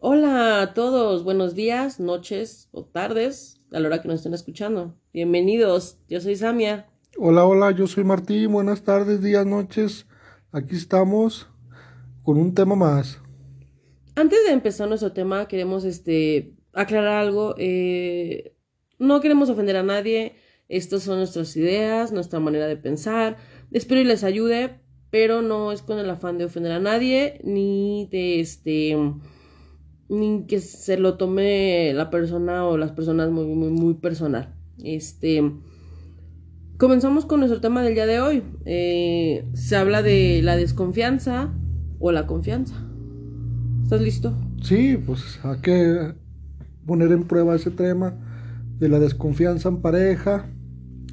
Hola a todos, buenos días, noches o tardes, a la hora que nos estén escuchando. Bienvenidos, yo soy Samia. Hola, hola, yo soy Martín, buenas tardes, días, noches. Aquí estamos con un tema más. Antes de empezar nuestro tema, queremos este aclarar algo. Eh, no queremos ofender a nadie. Estas son nuestras ideas, nuestra manera de pensar. Espero y les ayude, pero no es con el afán de ofender a nadie, ni de este ni que se lo tome la persona o las personas muy, muy, muy personal. Este. Comenzamos con nuestro tema del día de hoy. Eh, se habla de la desconfianza o la confianza. ¿Estás listo? Sí, pues hay que poner en prueba ese tema de la desconfianza en pareja,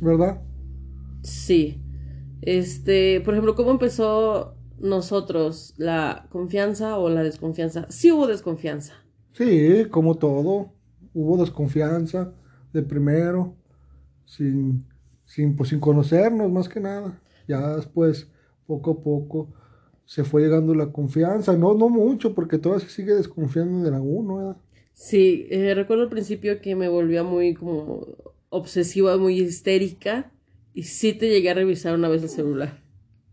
¿verdad? Sí. Este, por ejemplo, ¿cómo empezó nosotros la confianza o la desconfianza? Sí hubo desconfianza. Sí, como todo, hubo desconfianza de primero, sin, sin, pues, sin conocernos más que nada. Ya después, poco a poco, se fue llegando la confianza. No, no mucho, porque todavía se sigue desconfiando de la uno, ¿verdad? Sí, eh, recuerdo al principio que me volvía muy como obsesiva, muy histérica. Y sí te llegué a revisar una vez el celular.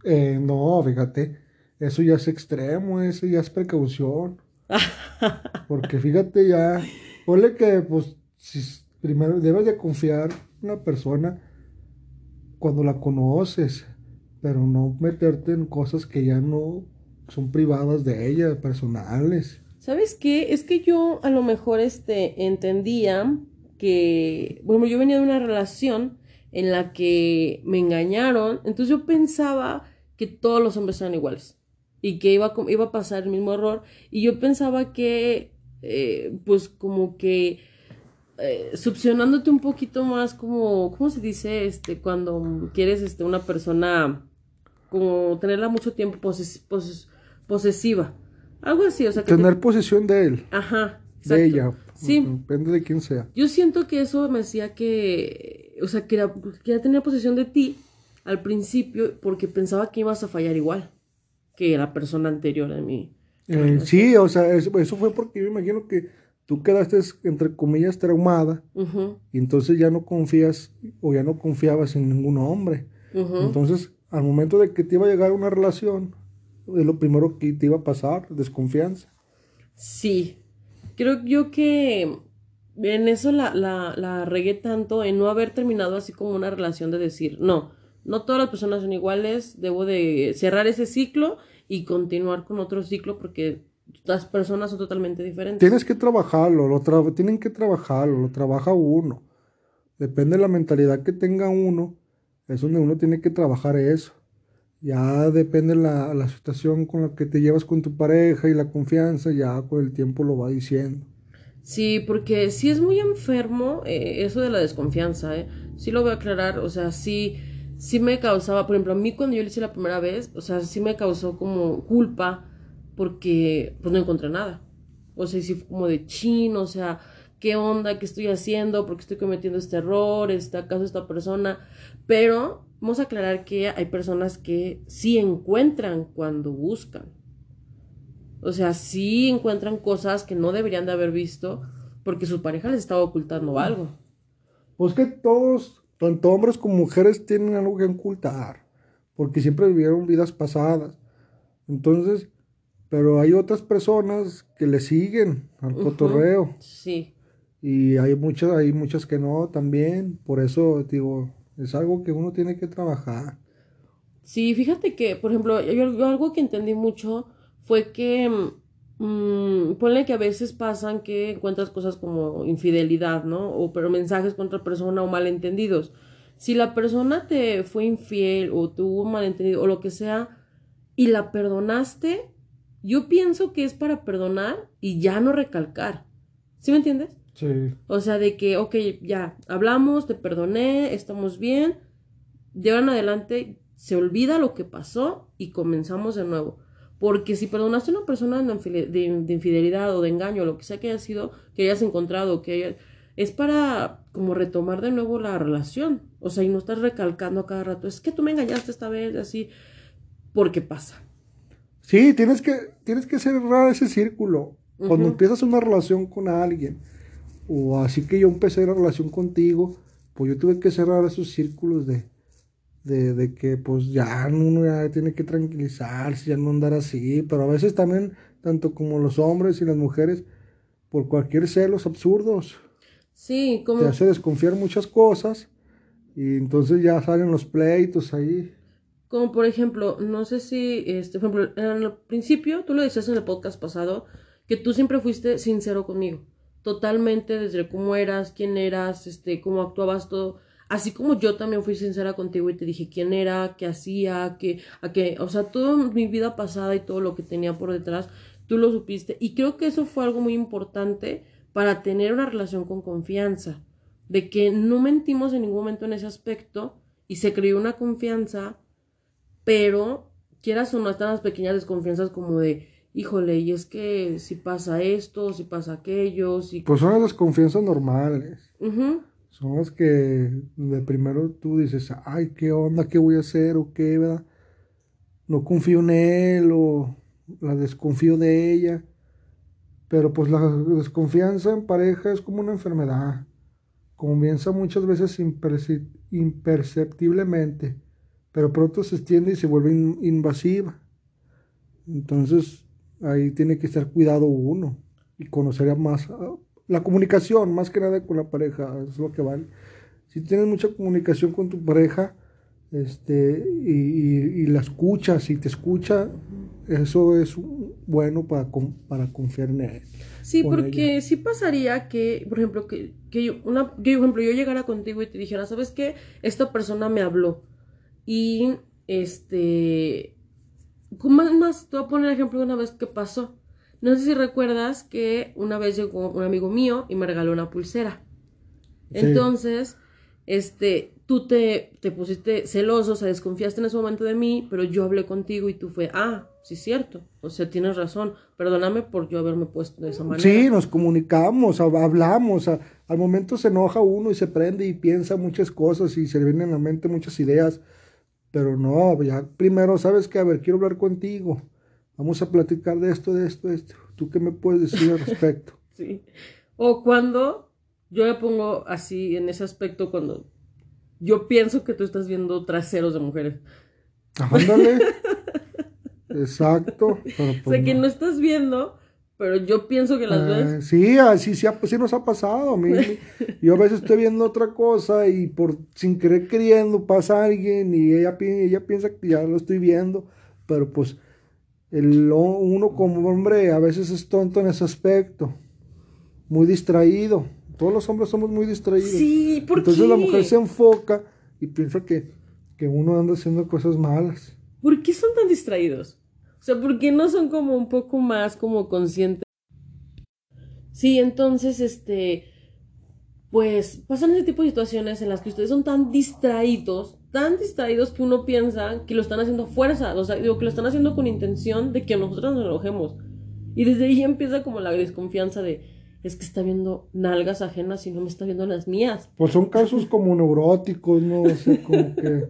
Eh, no, fíjate, eso ya es extremo, eso ya es precaución. Porque fíjate ya, ponle que pues si primero debes de confiar en una persona cuando la conoces, pero no meterte en cosas que ya no son privadas de ella, personales. ¿Sabes qué? Es que yo a lo mejor este entendía que, bueno, yo venía de una relación en la que me engañaron, entonces yo pensaba que todos los hombres eran iguales y que iba, iba a pasar el mismo error y yo pensaba que, eh, pues como que eh, succionándote un poquito más como, ¿cómo se dice? Este, cuando quieres este, una persona como tenerla mucho tiempo posesiva. Algo así, o sea. Que Tener posesión de él. Ajá. De ella. Sí. Depende de quién sea. Yo siento que eso me hacía que, o sea, que que tenía posesión de ti al principio porque pensaba que ibas a fallar igual que la persona anterior a mí. Eh, sí, o sea, eso, fue porque yo me imagino que tú quedaste, entre comillas, traumada y entonces ya no confías o ya no confiabas en ningún hombre. Entonces, al momento de que te iba a llegar una relación, es lo primero que te iba a pasar, desconfianza. Sí, creo yo que en eso la, la, la regué tanto en no haber terminado así como una relación de decir, no, no todas las personas son iguales, debo de cerrar ese ciclo y continuar con otro ciclo porque las personas son totalmente diferentes. Tienes que trabajarlo, lo tienen que trabajarlo, lo trabaja uno. Depende de la mentalidad que tenga uno, es donde uno tiene que trabajar eso. Ya depende la, la situación con la que te llevas con tu pareja y la confianza, ya con el tiempo lo va diciendo. Sí, porque sí es muy enfermo eh, eso de la desconfianza, ¿eh? Sí lo voy a aclarar, o sea, sí, sí me causaba, por ejemplo, a mí cuando yo lo hice la primera vez, o sea, sí me causó como culpa porque pues no encontré nada. O sea, sí fue como de chino, o sea, ¿qué onda? ¿Qué estoy haciendo? ¿Por qué estoy cometiendo este error? ¿Está acaso esta persona? Pero vamos a aclarar que hay personas que sí encuentran cuando buscan. O sea, sí encuentran cosas que no deberían de haber visto porque su pareja les estaba ocultando algo. Pues que todos, tanto hombres como mujeres, tienen algo que ocultar, porque siempre vivieron vidas pasadas. Entonces, pero hay otras personas que le siguen al cotorreo. Sí. Y hay muchas, hay muchas que no también. Por eso digo, es algo que uno tiene que trabajar. Sí, fíjate que, por ejemplo, yo algo que entendí mucho fue que, mmm, ponle que a veces pasan que encuentras cosas como infidelidad, ¿no? O pero mensajes contra persona o malentendidos. Si la persona te fue infiel o tuvo un malentendido o lo que sea y la perdonaste, yo pienso que es para perdonar y ya no recalcar. ¿Sí me entiendes? Sí. O sea, de que, ok, ya, hablamos, te perdoné, estamos bien, de ahora en adelante se olvida lo que pasó y comenzamos de nuevo. Porque si perdonaste a una persona de, infidelidad o de engaño, lo que sea que haya sido, que hayas encontrado, que es para como retomar de nuevo la relación. O sea, y no estás recalcando a cada rato, es que tú me engañaste esta vez, así, porque pasa. Sí, tienes que, tienes que cerrar ese círculo. Cuando empiezas una relación con alguien, o así que yo empecé la relación contigo, pues yo tuve que cerrar esos círculos de, de, de, que pues ya uno ya tiene que tranquilizarse, ya no andar así, pero a veces también, tanto como los hombres y las mujeres, por cualquier celos absurdos. Sí, como... Te hace desconfiar muchas cosas y entonces ya salen los pleitos ahí. Como por ejemplo, no sé si, este, por ejemplo, en el principio, tú lo decías en el podcast pasado, que tú siempre fuiste sincero conmigo. Totalmente, desde cómo eras, quién eras, este, cómo actuabas todo. Así como yo también fui sincera contigo y te dije quién era, qué hacía, qué, a qué, o sea, toda mi vida pasada y todo lo que tenía por detrás, tú lo supiste. Y creo que eso fue algo muy importante para tener una relación con confianza, de que no mentimos en ningún momento en ese aspecto y se creó una confianza, pero quieras o no están las pequeñas desconfianzas como de, híjole, y es que si pasa esto, si pasa aquello, si... Pues son las desconfianzas normales. Son las que de primero tú dices, ay, ¿qué onda? ¿Qué voy a hacer? ¿O qué? ¿verdad? No confío en él o la desconfío de ella. Pero pues la desconfianza en pareja es como una enfermedad. Comienza muchas veces imperceptiblemente, pero pronto se extiende y se vuelve invasiva. Entonces ahí tiene que estar cuidado uno y conocer más ah, la comunicación, más que nada con la pareja, es lo que vale. Si tienes mucha comunicación con tu pareja, este, y, la escuchas y te escucha, eso es bueno para, para confiar en él. Sí, porque sí pasaría que, por ejemplo, que, que yo, una, yo, por ejemplo, yo llegara contigo y te dijera, ¿sabes qué? Esta persona me habló y, este, más, más, te voy a poner el ejemplo de una vez que pasó. No sé si recuerdas que una vez llegó un amigo mío y me regaló una pulsera. Entonces, este, tú te, te pusiste celoso, o sea, desconfiaste en ese momento de mí, pero yo hablé contigo y tú fue, ah, sí es cierto, o sea, tienes razón, perdóname por yo haberme puesto de esa manera. Sí, nos comunicamos, hablamos, al momento se enoja uno y se prende y piensa muchas cosas y se le vienen a la mente muchas ideas, pero no, ya primero, ¿sabes qué? A ver, quiero hablar contigo Vamos a platicar de esto, de esto, de esto. ¿Tú qué me puedes decir al respecto? sí. O cuando yo me pongo así en ese aspecto cuando yo pienso que tú estás viendo traseros de mujeres. Ándale. Exacto. Pero pues o sea, que no estás viendo, pero yo pienso que las eh, ves. Sí, así sí, sí, nos ha pasado. A mí, yo a veces estoy viendo otra cosa y por sin querer queriendo pasa alguien y ella, ella piensa que ya lo estoy viendo, pero pues el, uno como hombre a veces es tonto en ese aspecto, muy distraído. Todos los hombres somos muy distraídos. Sí, ¿por Entonces la mujer se enfoca y piensa que, que uno anda haciendo cosas malas. ¿Por qué son tan distraídos? O sea, ¿por qué no son como un poco más como conscientes? Sí, entonces, este, pues pasan ese tipo de situaciones en las que ustedes son tan distraídos tan distraídos que uno piensa que lo están haciendo fuerza, o sea, digo que lo están haciendo con intención de que nosotros nos enojemos. Y desde ahí empieza como la desconfianza de, es que está viendo nalgas ajenas y no me está viendo las mías. Pues son casos como neuróticos, ¿no? O sea, como que...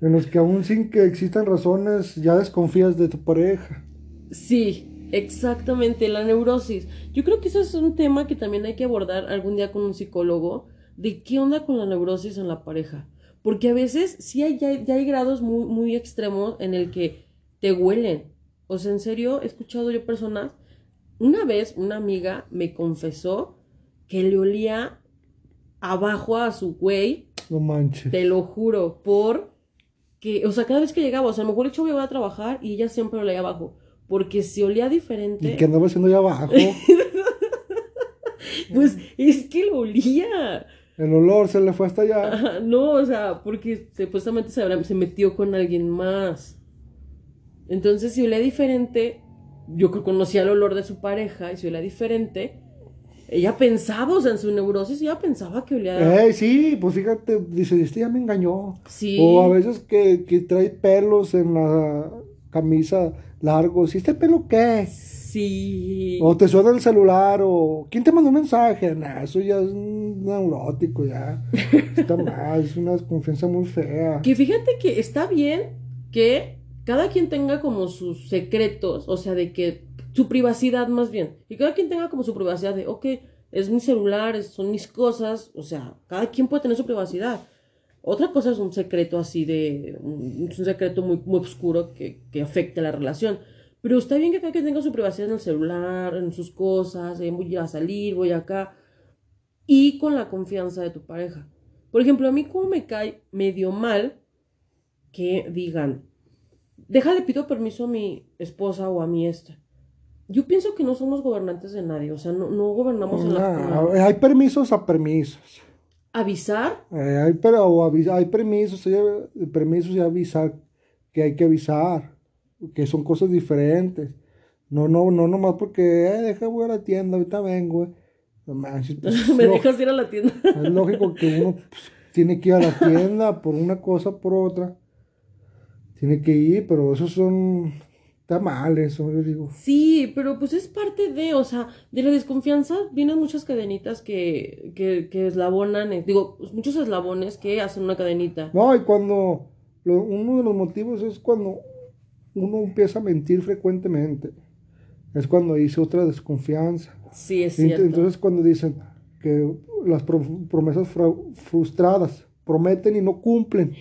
En los que aún sin que existan razones ya desconfías de tu pareja. Sí, exactamente, la neurosis. Yo creo que eso es un tema que también hay que abordar algún día con un psicólogo de qué onda con la neurosis en la pareja. Porque a veces sí hay, ya, hay grados muy, muy extremos en el que te huelen. O sea, en serio, he escuchado yo personas. Una vez una amiga me confesó que le olía abajo a su güey. No manches. Te lo juro, por que, o sea, cada vez que llegaba, o sea, a lo mejor el chavo iba a trabajar y ella siempre olía abajo. Porque si olía diferente. ¿Y qué andaba haciendo allá abajo? pues es que lo olía. El olor se le fue hasta allá. no, o sea, porque supuestamente se, se metió con alguien más. Entonces, si olía diferente, yo que conocía el olor de su pareja, y si olía diferente, ella pensaba, o sea, en su neurosis, ella pensaba que olía. Eh, sí, pues fíjate, dice, este ya me engañó. Sí. O a veces que, que trae pelos en la camisa largos. ¿Y este pelo qué? Sí. O te suena el celular, o ¿quién te mandó un mensaje? Nah, eso ya es un neurótico, ya. Está mal, es una desconfianza muy fea. Que fíjate que está bien que cada quien tenga como sus secretos, o sea, de que su privacidad más bien. Y cada quien tenga como su privacidad de, ok, es mi celular, son mis cosas, o sea, cada quien puede tener su privacidad. Otra cosa es un secreto así de, un, secreto muy, muy oscuro que, que afecte la relación. Pero está bien que cada quien tenga su privacidad en el celular, en sus cosas, voy a salir, voy acá, y con la confianza de tu pareja. Por ejemplo, a mí como me cae medio mal que digan, déjale pido permiso a mi esposa o a mi esta. Yo pienso que no somos gobernantes de nadie, o sea, no, no gobernamos en la... Hay permisos a permisos. ¿Avisar? Eh, hay, pero, hay permisos, hay permisos y avisar que hay que avisar, que son cosas diferentes. No, no, no, nomás porque, eh, deja voy a la tienda, ahorita vengo. No pues, Me dejas ir a la tienda. es lógico que uno pues, tiene que ir a la tienda por una cosa, por otra. Tiene que ir, pero esos son Está mal eso, yo digo. Sí, pero pues es parte de, o sea, de la desconfianza vienen muchas cadenitas que, que, que eslabonan, eh, digo, pues, muchos eslabones que hacen una cadenita. No, y cuando, uno de los motivos es cuando uno empieza a mentir frecuentemente. Es cuando dice otra desconfianza. Sí, es cierto. Entonces cuando dicen que las promesas frustradas prometen y no cumplen.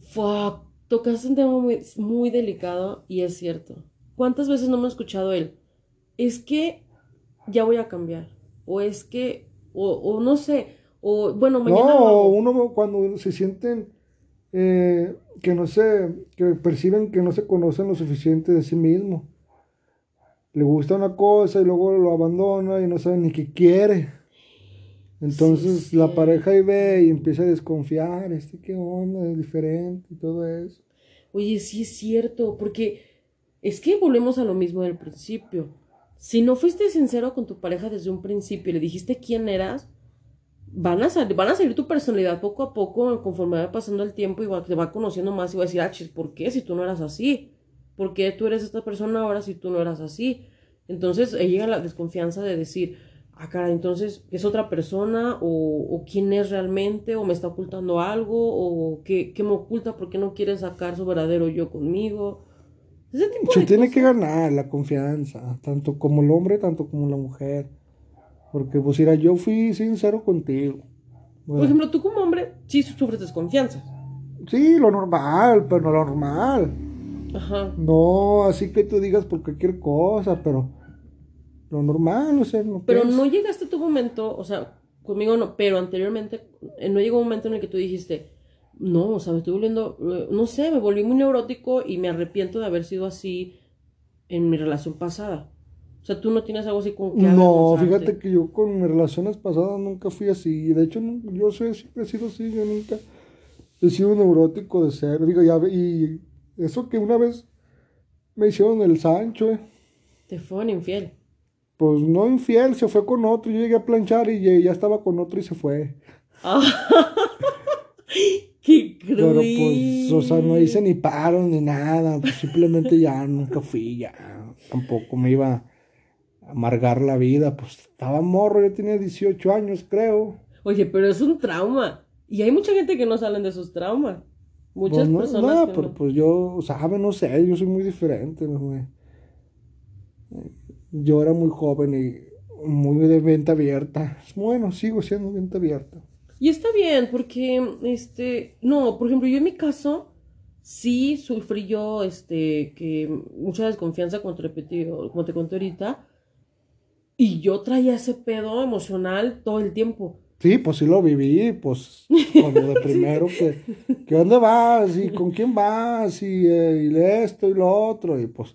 Fuck tocaste un tema muy, muy delicado y es cierto. ¿Cuántas veces no hemos escuchado él? Es que ya voy a cambiar. O es que, o, no sé, o bueno, mañana. No, uno cuando se sienten eh, que no se, que perciben que no se conocen lo suficiente de sí mismo. Le gusta una cosa y luego lo abandona y no sabe ni qué quiere. Entonces la pareja ahí ve y empieza a desconfiar, este qué onda, es diferente y todo eso. Oye, sí es cierto, porque es que volvemos a lo mismo del principio. Si no fuiste sincero con tu pareja desde un principio y le dijiste quién eras, van a, salir, van a salir tu personalidad poco a poco conforme va pasando el tiempo y te va conociendo más y va a decir, ah, chis, ¿por qué si tú no eras así? ¿Por qué tú eres esta persona ahora si tú no eras así? Entonces llega la desconfianza de decir, ah, cara, entonces, ¿es otra persona? O, quién es realmente? ¿O me está ocultando algo? ¿O qué, me oculta? ¿Por qué no quiere sacar su verdadero yo conmigo? Ese Se tiene que ganar la confianza, tanto como el hombre, tanto como la mujer. Porque, pues, mira, yo fui sincero contigo. Por ejemplo, tú como hombre, sí sufres desconfianza. Sí, lo normal, pero no lo normal. Ajá. No, así que tú digas por cualquier cosa, pero lo normal, o sea, no Pero no llegaste a tu momento, o sea, conmigo no, pero anteriormente, eh, no llegó un momento en el que tú dijiste, no, o sea, me estoy volviendo, eh, no sé, me volví muy neurótico y me arrepiento de haber sido así en mi relación pasada. O sea, tú no tienes algo así con que No, fíjate que yo con mis relaciones pasadas nunca fui así. De hecho, yo sé, siempre he sido así, yo nunca he sido neurótico de ser. Digo, ya, y eso que una vez me hicieron el Sancho, eh. Te fueron infiel. Pues no infiel, se fue con otro. Yo llegué a planchar y ya estaba con otro y se fue. ¡Qué cruel! Pero pues, o sea, no hice ni paro ni nada. Pues, simplemente ya nunca fui, ya. Tampoco me iba amargar la vida. Pues estaba morro, yo tenía 18 años, creo. Oye, pero es un trauma. Y hay mucha gente que no salen de esos traumas. Muchas pues, no, personas. No, pero pues yo, sabe, no sé, yo soy muy diferente, ¿no? yo era muy joven y muy de mente abierta. Bueno, sigo siendo mente abierta. Y está bien, porque, este, no, por ejemplo, yo en mi caso, sí sufrí yo, este, que mucha desconfianza, como te repetí, como te conté ahorita, y yo traía ese pedo emocional todo el tiempo. Sí, pues sí lo viví, pues, como de primero, que, que dónde vas y con quién vas y, eh, y esto y lo otro, y pues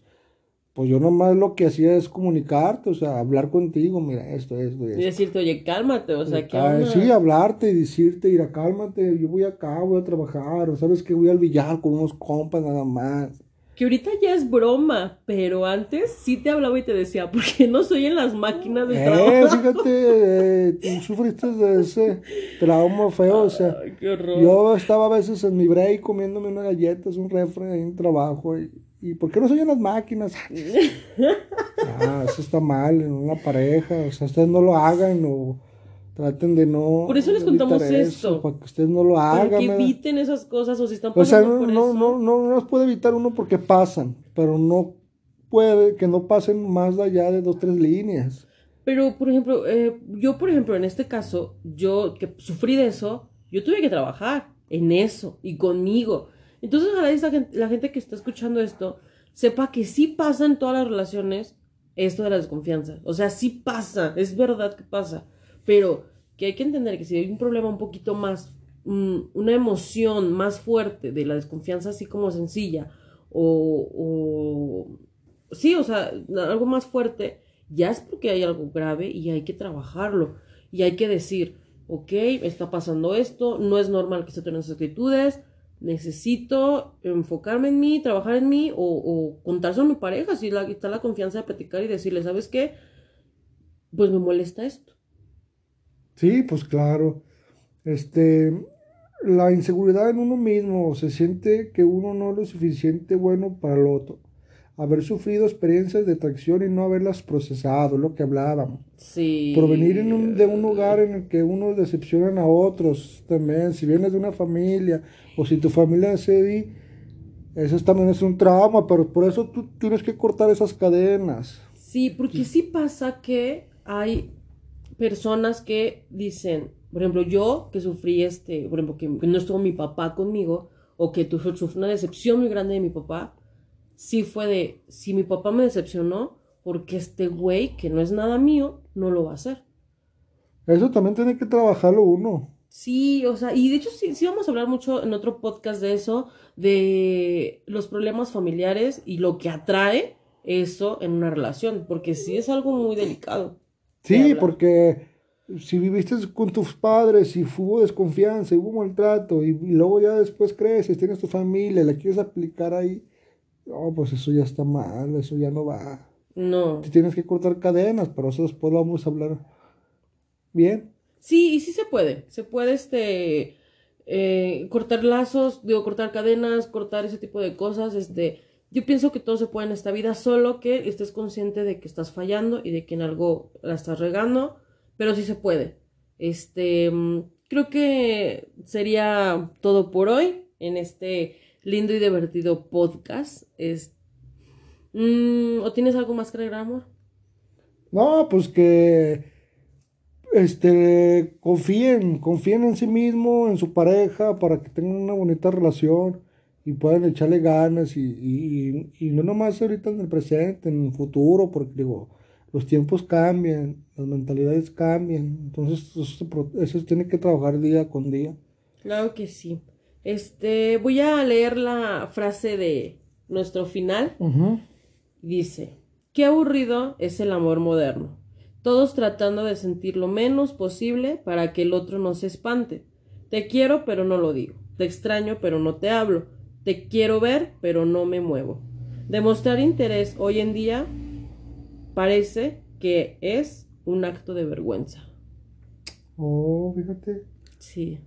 pues yo nomás lo que hacía es comunicarte, o sea, hablar contigo, mira, esto, esto, esto. Y decirte, oye, cálmate, o sea, que... Sí, hablarte y decirte, mira, cálmate, yo voy acá, voy a trabajar, o sabes que voy al billar con unos compas nada más. Que ahorita ya es broma, pero antes sí te hablaba y te decía, ¿por qué no soy en las máquinas de eh, trabajo? Fíjate, eh, tú sufriste de ese trauma feo, o sea, qué horror. yo estaba a veces en mi break comiéndome unas galletas, un refre ahí en trabajo y ¿Y por qué no soy en las máquinas? ah, eso está mal en una pareja. O sea, ustedes no lo hagan o traten de no. Por eso les contamos esto. Para que ustedes no lo hagan. Para que eviten esas cosas o si están pasando o sea, no, no, no, no, no las puede evitar uno porque pasan, pero no puede que no pasen más allá de dos, tres líneas. Pero, por ejemplo, eh, yo, por ejemplo, en este caso, yo que sufrí de eso, yo tuve que trabajar en eso y conmigo. Entonces, ojalá esta gente- la gente que está escuchando esto sepa que sí pasa en todas las relaciones esto de la desconfianza. O sea, sí pasa, es verdad que pasa. Pero que hay que entender que si hay un problema un poquito más, mm, una emoción más fuerte de la desconfianza, así como sencilla, o, o sí, o sea, algo más fuerte, ya es porque hay algo grave y hay que trabajarlo. Y hay que decir, ok, está pasando esto, no es normal que se tengan esas actitudes, necesito enfocarme en mí, trabajar en mí o, o contarse a mi pareja, si está la confianza de platicar y decirle, ¿sabes qué? Pues me molesta esto. Sí, pues claro. Este, la inseguridad en uno mismo, se siente que uno no es lo suficiente bueno para el otro. Haber sufrido experiencias de traición y no haberlas procesado, es lo que hablábamos. Sí. Provenir en un- de un lugar en el que unos decepcionan a otros también, si vienes de una familia o si tu familia es Eddie, eso es- también es un trauma, pero por eso tú tienes que cortar esas cadenas. Sí, porque sí pasa que hay personas que dicen, por ejemplo, yo que sufrí este, por ejemplo, que, que no estuvo mi papá conmigo, o que tu- sufrí una decepción muy grande de mi papá, sí fue de, si mi papá me decepcionó, porque este güey, que no es nada mío, no lo va a hacer. Eso también tiene que trabajarlo uno. Sí, o sea, y de hecho sí, sí vamos a hablar mucho en otro podcast de eso, de los problemas familiares y lo que atrae eso en una relación, porque sí es algo muy delicado. Sí, porque si viviste con tus padres y hubo desconfianza, y hubo maltrato, y, y luego ya después creces, tienes tu familia, la quieres aplicar ahí, no, pues eso ya está mal, eso ya no va. No. Te tienes que cortar cadenas, pero eso después lo vamos a hablar bien. Sí, y sí se puede. Se puede este eh, cortar lazos, digo, cortar cadenas, cortar ese tipo de cosas. Este, yo pienso que todo se puede en esta vida, solo que estés consciente de que estás fallando y de que en algo la estás regando, pero sí se puede. Este, mm, creo que sería todo por hoy en este lindo y divertido podcast. Es, mm, ¿O tienes algo más que agregar, amor? No, pues que este confíen, confíen en sí mismo, en su pareja, para que tengan una bonita relación y puedan echarle ganas y, y, y no nomás ahorita en el presente, en el futuro, porque digo, los tiempos cambian, las mentalidades cambian, entonces eso, eso tiene que trabajar día con día. Claro que sí. Este, voy a leer la frase de nuestro final. Dice, qué aburrido es el amor moderno. Todos tratando de sentir lo menos posible para que el otro no se espante. Te quiero pero no lo digo. Te extraño pero no te hablo. Te quiero ver pero no me muevo. Demostrar interés hoy en día parece que es un acto de vergüenza. Oh, fíjate. Sí,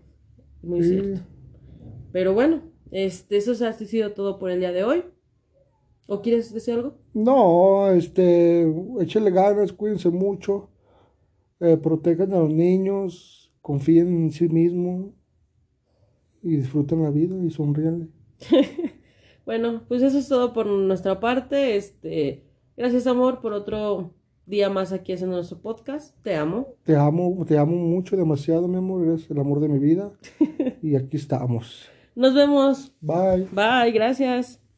muy Sí. cierto. Pero bueno, este, eso ha sido todo por el día de hoy. ¿O quieres decir algo? No, este, échenle ganas, cuídense mucho, eh, protejan a los niños, confíen en sí mismos y disfruten la vida y sonríanle. Bueno, pues eso es todo por nuestra parte. Este, gracias amor por otro día más aquí haciendo nuestro podcast. Te amo. Te amo, te amo mucho, demasiado, mi amor, eres el amor de mi vida y aquí estamos. Nos vemos. Bye. Bye, gracias.